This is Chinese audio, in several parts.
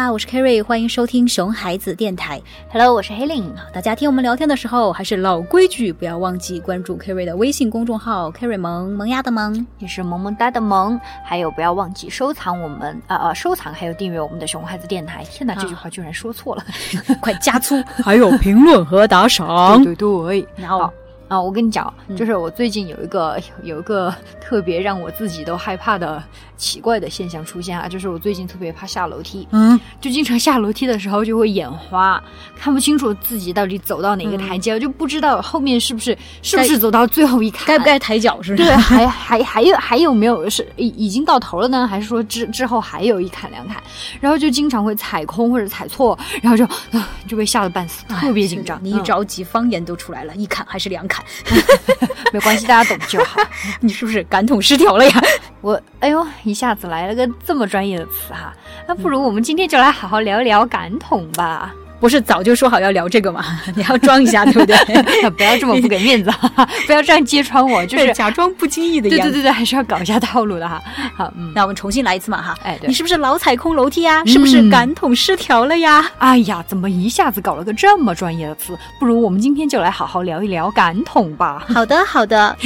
好，我是 Kerry，欢迎收听熊孩子电台。Hello，我是黑令。大家听我们聊天的时候，还是老规矩，不要忘记关注 Kerry 的微信公众号 Kerry 萌萌芽的萌。也是萌萌哒的萌，还有不要忘记收藏我们啊呃收藏还有订阅我们的熊孩子电台。天哪，这句话居然说错了，快加粗！还有评论和打赏。对对对，然后好啊，我跟你讲，就是我最近有一个有一个特别让我自己都害怕的奇怪的现象出现啊，就是我最近特别怕下楼梯，嗯，就经常下楼梯的时候就会眼花，看不清楚自己到底走到哪个台阶，就不知道后面是不是是不是走到最后一坎，该不该抬脚是不是？对，还还还有还有没有是已已经到头了呢？还是说之之后还有一坎两坎？然后就经常会踩空或者踩错，然后就啊就被吓得半死，特别紧张。你一着急，方言都出来了，一坎还是两砍？嗯 没关系，大家懂就好。你是不是感统失调了呀？我哎呦，一下子来了个这么专业的词哈，那不如我们今天就来好好聊一聊感统吧。不是早就说好要聊这个吗？你要装一下，对不对？不要这么不给面子，不要这样揭穿我，就是假装不经意的样子。对对对对，还是要搞一下套路的哈。好，嗯，那我们重新来一次嘛哈。哎，对你是不是老踩空楼梯呀？是不是感统失调了呀？哎呀，怎么一下子搞了个这么专业的词？不如我们今天就来好好聊一聊感统吧。好的，好的。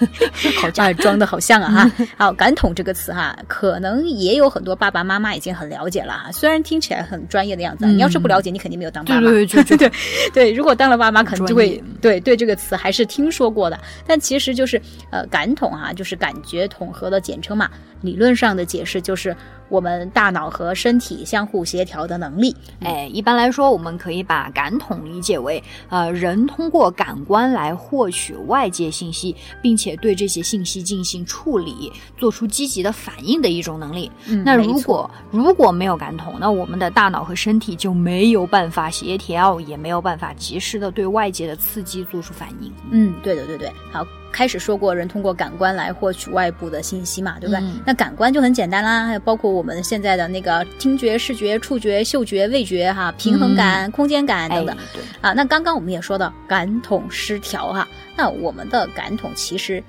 好像装的好像啊哈。好，感统这个词哈，可能也有很多爸爸妈妈已经很了解了哈。虽然听起来很专业的样子，你要是不了解，你肯定没有当爸妈。对对对 对对。如果当了爸妈，可能就会对对这个词还是听说过的。但其实就是呃，感统哈，就是感觉统合的简称嘛。理论上的解释就是我们大脑和身体相互协调的能力。哎，一般来说，我们可以把感统理解为呃，人通过感官来获取外界信息，并且对这些信息进行处理，做出积极的反应的一种能力。嗯、那如果如果没有感统，那我们的大脑和身体就没有办法协调，也没有办法及时的对外界的刺激做出反应。嗯，对的，对对。好。开始说过，人通过感官来获取外部的信息嘛，对不对？嗯、那感官就很简单啦，还有包括我们现在的那个听觉、视觉、触觉、嗅觉、味觉哈，平衡感、嗯、空间感等等。啊，那刚刚我们也说到感统失调哈，那我们的感统其实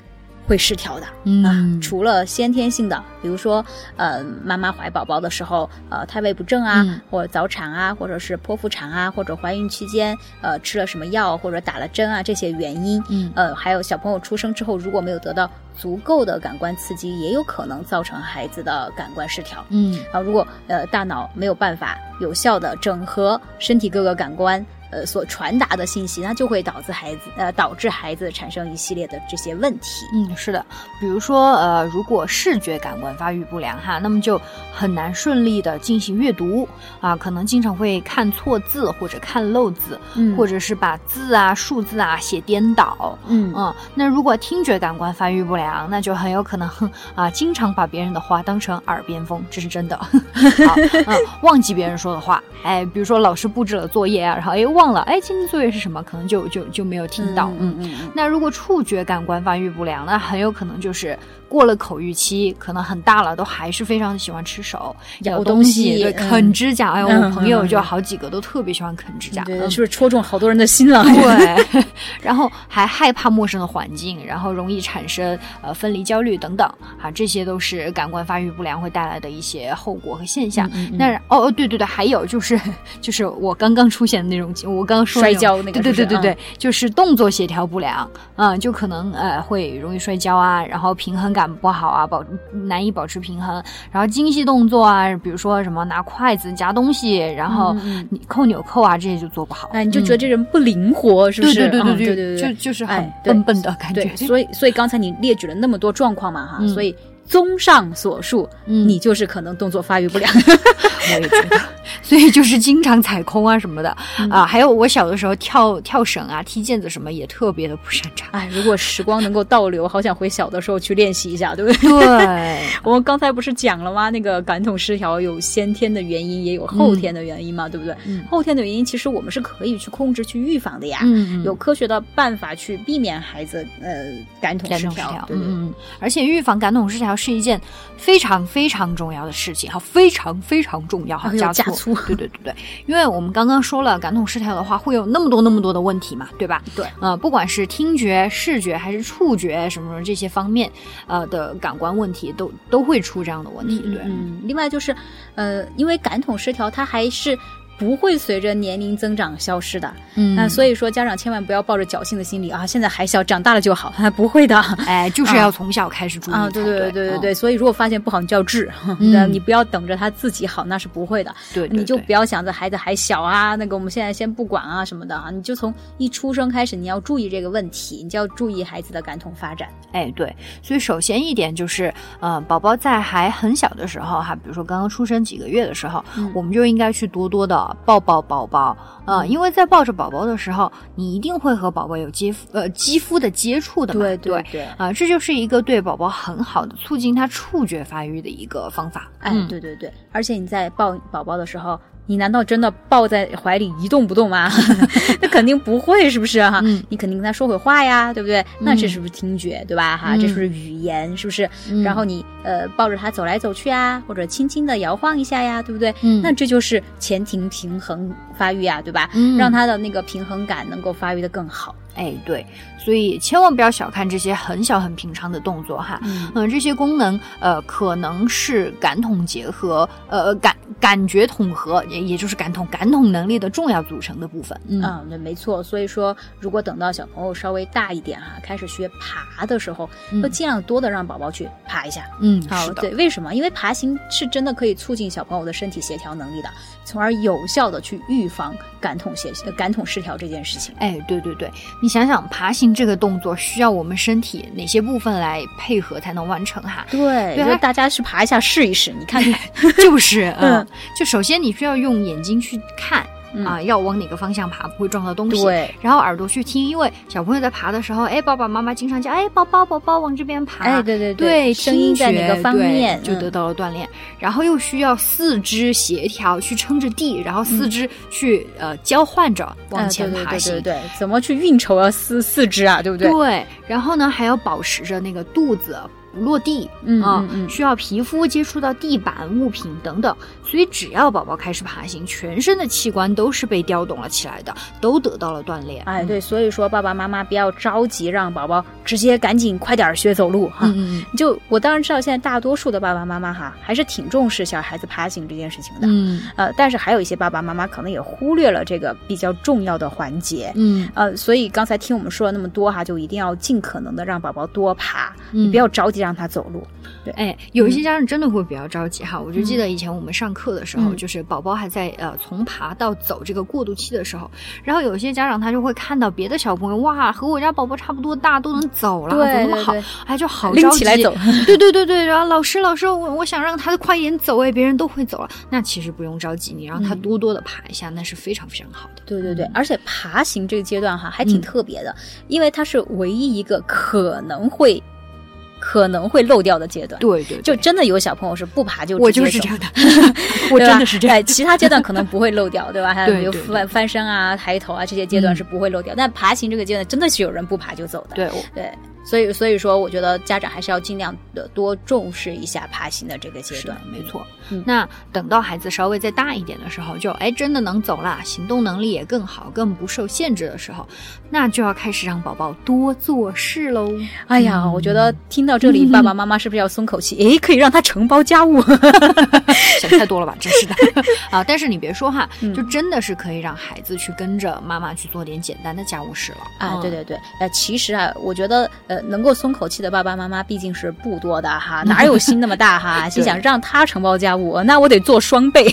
会失调的、嗯、啊，除了先天性的，比如说呃，妈妈怀宝宝的时候，呃，胎位不正啊，嗯、或者早产啊，或者是剖腹产啊，或者怀孕期间呃吃了什么药或者打了针啊，这些原因，嗯，呃，还有小朋友出生之后如果没有得到足够的感官刺激，也有可能造成孩子的感官失调，嗯，啊，如果呃大脑没有办法有效的整合身体各个感官。呃，所传达的信息，那就会导致孩子呃导致孩子产生一系列的这些问题。嗯，是的，比如说呃，如果视觉感官发育不良哈，那么就很难顺利的进行阅读啊，可能经常会看错字或者看漏字，嗯，或者是把字啊、数字啊写颠倒。嗯嗯，那如果听觉感官发育不良，那就很有可能 啊，经常把别人的话当成耳边风，这是真的。好，嗯，忘记别人说的话，哎，比如说老师布置了作业啊，然后哎。忘了，哎，今天作业是什么？可能就就就没有听到。嗯嗯嗯。那如果触觉感官发育不良，那很有可能就是过了口欲期，可能很大了，都还是非常喜欢吃手、咬东西、对啃指甲。哎，嗯我朋友就好几个都特别喜欢啃指甲，对，是不是戳中好多人的心了？对。然后还害怕陌生的环境，然后容易产生呃分离焦虑等等啊，这些都是感官发育不良会带来的一些后果和现象。嗯那哦哦，对对对，还有就是 就是我刚刚出现的那种。我刚刚说摔跤那个，对对对对对，嗯、就是动作协调不良，嗯，就可能呃会容易摔跤啊，然后平衡感不好啊，保难以保持平衡，然后精细动作啊，比如说什么拿筷子夹东西，然后你扣纽扣啊，这些就做不好，哎，你就觉得这人不灵活，是不是？对对对对对对，就就是很笨笨的感觉。所以所以刚才你列举了那么多状况嘛，哈，嗯所以。综上所述，嗯，你就是可能动作发育不良。我也觉得，所以就是经常踩空啊什么的、嗯、啊，还有我小的时候跳跳绳啊、踢毽子什么也特别的不擅长。哎，如果时光能够倒流，好想回小的时候去练习一下，对不对？对，我们刚才不是讲了吗？那个感统失调有先天的原因，也有后天的原因嘛，嗯、对不对？嗯、后天的原因其实我们是可以去控制、去预防的呀。嗯，有科学的办法去避免孩子呃感统失调。对对嗯，而且预防感统失调是一件非常非常重要的事情，哈，非常非常重要，哈，加错。粗。对对对对，因为我们刚刚说了，感统失调的话会有那么多那么多的问题嘛，对吧？对，呃，不管是听觉、视觉还是触觉什么什么这些方面，呃的感官问题都都会出这样的问题。对，嗯，另外就是，呃，因为感统失调，它还是。不会随着年龄增长消失的，嗯，那所以说家长千万不要抱着侥幸的心理啊，现在还小，长大了就好，不会的，哎，就是要从小开始注意啊，对对对对。对对，所以如果发现不好，你就要治，你不要等着他自己好，那是不会的，对，你就不要想着孩子还小啊，那个我们现在先不管啊什么的啊，你就从一出生开始，你要注意这个问题，你就要注意孩子的感统发展，哎，对，所以首先一点就是，呃，宝宝在还很小的时候哈，比如说刚刚出生几个月的时候，我们就应该去多多的抱抱宝。宝，呃，因为在抱着宝宝的时候，你一定会和宝宝有肌肤呃肌肤的接触的嘛，对对对，啊，这就是一个对宝宝很好的促进他触觉发育的一个方法。哎，对对对，而且你在抱宝宝的时候。你难道真的抱在怀里一动不动吗？那肯定不会，是不是哈？你肯定跟他说会话呀，对不对？那这是不是听觉，对吧？哈，这是不是语言？是不是？然后你呃抱着他走来走去啊，或者轻轻的摇晃一下呀，对不对？那这就是前庭平衡发育呀，对吧？让他的那个平衡感能够发育的更好。哎，对，所以千万不要小看这些很小很平常的动作哈。嗯，这些功能呃可能是感统结合呃感感觉统合，也也就是感统感统能力的重要组成的部分。嗯，对，没错。所以说，如果等到小朋友稍微大一点哈，开始学爬的时候，要尽量多的让宝宝去爬一下。嗯，好，对，为什么？因为爬行是真的可以促进小朋友的身体协调能力的，从而有效的去预防感统协感统失调这件事情。哎，对对对，你。想想爬行这个动作需要我们身体哪些部分来配合才能完成哈？对，就大家去爬一下试一试，你看看，就是，嗯，就首先你需要用眼睛去看。啊，要往哪个方向爬不会撞到东西？对，然后耳朵去听，因为小朋友在爬的时候，哎，爸爸妈妈经常叫，哎，宝宝宝宝往这边爬，哎，对对对，声音在哪个方面就得到了锻炼。然后又需要四肢协调去撑着地，然后四肢去呃交换着往前爬行。对对对，怎么去运筹啊四四肢啊，对不对？对，然后呢还要保持着那个肚子。不落地，嗯啊，需要皮肤接触到地板、物品等等，所以只要宝宝开始爬行，全身的器官都是被调动了起来的，都得到了锻炼。哎，对，所以说爸爸妈妈不要着急，让宝宝直接赶紧快点学走路哈。嗯就我当然知道，现在大多数的爸爸妈妈哈，还是挺重视小孩子爬行这件事情的。嗯，呃，但是还有一些爸爸妈妈可能也忽略了这个比较重要的环节。嗯，呃，所以刚才听我们说了那么多哈，就一定要尽可能的让宝宝多爬，你不要着急让他走路。对，哎，有一些家长真的会比较着急哈。我就记得以前我们上课的时候，就是宝宝还在呃从爬到走这个过渡期的时候，然后有一些家长他就会看到别的小朋友哇，和我家宝宝差不多大，都能走了，对，那么好，哎，就好着急，对对对对，然后老师老师，我我想让他快一点走哎，别人都会走了，那其实不用着急，你让他多多的爬一下，那是非常非常好的。对对对，而且爬行这个阶段哈还挺特别的，因为它是唯一一个可能会。可能会漏掉的阶段，对对，就真的有小朋友是不爬就我就是这样的，我真的是这样。其他阶段可能不会漏掉，对吧？还有翻翻身啊、抬头啊这些阶段是不会漏掉，但爬行这个阶段真的是有人不爬就走的。对对。所以，所以说，我觉得家长还是要尽量的多重视一下爬行的这个阶段。没错。那等到孩子稍微再大一点的时候，就哎真的能走了，行动能力也更好，更不受限制的时候，那就要开始让宝宝多做事喽。哎呀，我觉得听到这里，爸爸妈妈是不是要松口气？哎，可以让他承包家务，想太多了吧？真是的 啊！但是你别说哈，就真的是可以让孩子去跟着妈妈去做点简单的家务事了。啊，对对对。呃，其实啊，我觉得呃。能够松口气的爸爸妈妈毕竟是不多的哈，哪有心那么大哈？心想让他承包家务，那我得做双倍，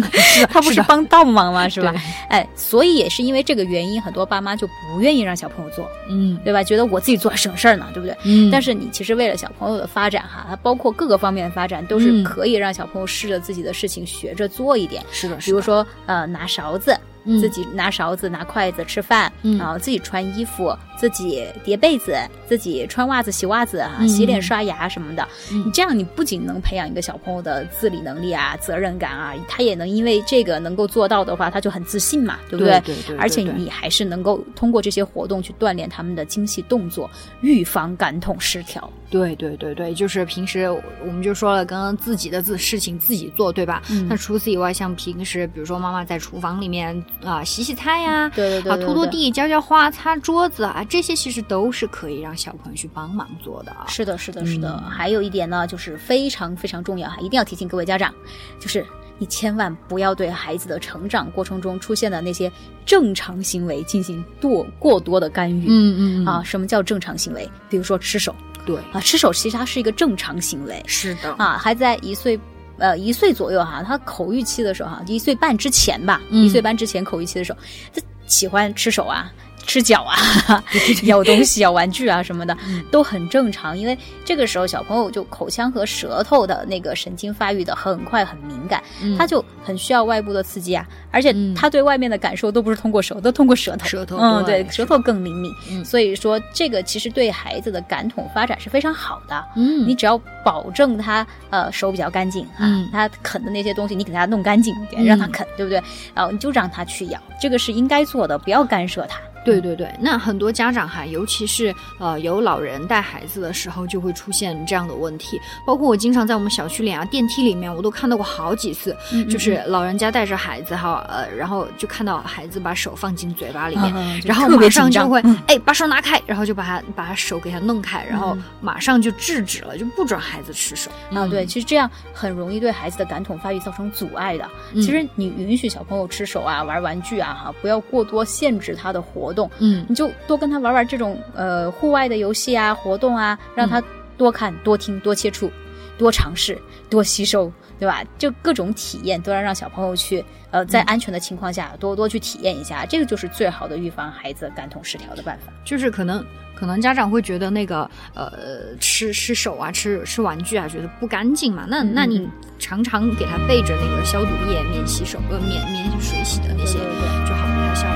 他不是帮倒忙吗？是吧？哎，所以也是因为这个原因，很多爸妈就不愿意让小朋友做，嗯，对吧？觉得我自己做省事儿呢，对不对？嗯。但是你其实为了小朋友的发展哈，它包括各个方面的发展，都是可以让小朋友试着自己的事情学着做一点。是的，比如说呃，拿勺子。嗯。自己拿勺子、拿筷子吃饭，嗯。然后自己穿衣服、自己叠被子、自己穿袜子、洗袜子啊、嗯。洗脸、刷牙什么的。嗯。你这样，你不仅能培养一个小朋友的自理能力啊、责任感啊，他也能因为这个能够做到的话，他就很自信嘛，对不对？对对而且你还是能够通过这些活动去锻炼他们的精细动作，预防感统失调。对对对对，就是平时我们就说了，刚刚自己的自事情自己做，对吧？嗯。那除此以外，像平时比如说妈妈在厨房里面啊、洗洗菜呀、对对对啊对对拖拖地、浇浇花、擦桌子啊，这些其实都是可以让小朋友去帮忙做的啊。是的，是的，是的。嗯还有一点呢，就是非常非常重要哈，一定要提醒各位家长，就是你千万不要对孩子的成长过程中出现的那些正常行为进行多过多的干预。嗯嗯啊，，什么叫正常行为？比如说吃手对，啊，吃手其实它是一个正常行为是的啊，还在一岁。呃，一岁左右哈，他口欲期的时候哈，一岁半之前吧，嗯。一岁半之前口欲期的时候，他喜欢吃手啊，吃脚啊，咬东西、咬玩具啊什么的，嗯都很正常。因为这个时候小朋友就口腔和舌头的那个神经发育的很快很敏感，嗯他就很需要外部的刺激啊，而且嗯他对外面的感受都不是通过手，都通过舌头。舌头嗯，对对，舌头更灵敏。嗯所以说这个其实对孩子的感统发展是非常好的。嗯你只要保证他呃手比较干净啊，嗯他啃的那些东西你给他弄干净一点，嗯让他啃，对不对？然后你就让他去咬，这个是应该做的，不要干涉他。对对对，那很多家长哈，尤其是呃有老人带孩子的时候，就会出现这样的问题。包括我经常在我们小区里啊电梯里面，我都看到过好几次，嗯就是老人家带着孩子哈，呃，然后就看到孩子把手放进嘴巴里面，然后马上就会嗯。哎把手拿开，然后就把他把他手给他弄开，然后嗯。马上就制止了，就不准孩子吃手。啊，对，，其实这样很容易对孩子的感统发育造成阻碍的。嗯。其实你允许小朋友吃手啊、玩玩具啊，哈，不要过多限制他的活动，嗯。你就多跟他玩玩这种呃户外的游戏啊、活动啊，让他多看、多听、多接触、多尝试、多吸收，对吧？就各种体验都要让小朋友去呃在安全的情况下多多去体验一下，这个就是最好的预防孩子感统失调的办法。就是可能可能家长会觉得那个呃吃吃手啊吃吃玩具啊觉得不干净嘛，那嗯那你嗯。常常给他备着那个消毒液、免洗手呃免免水洗的那些就好，给他消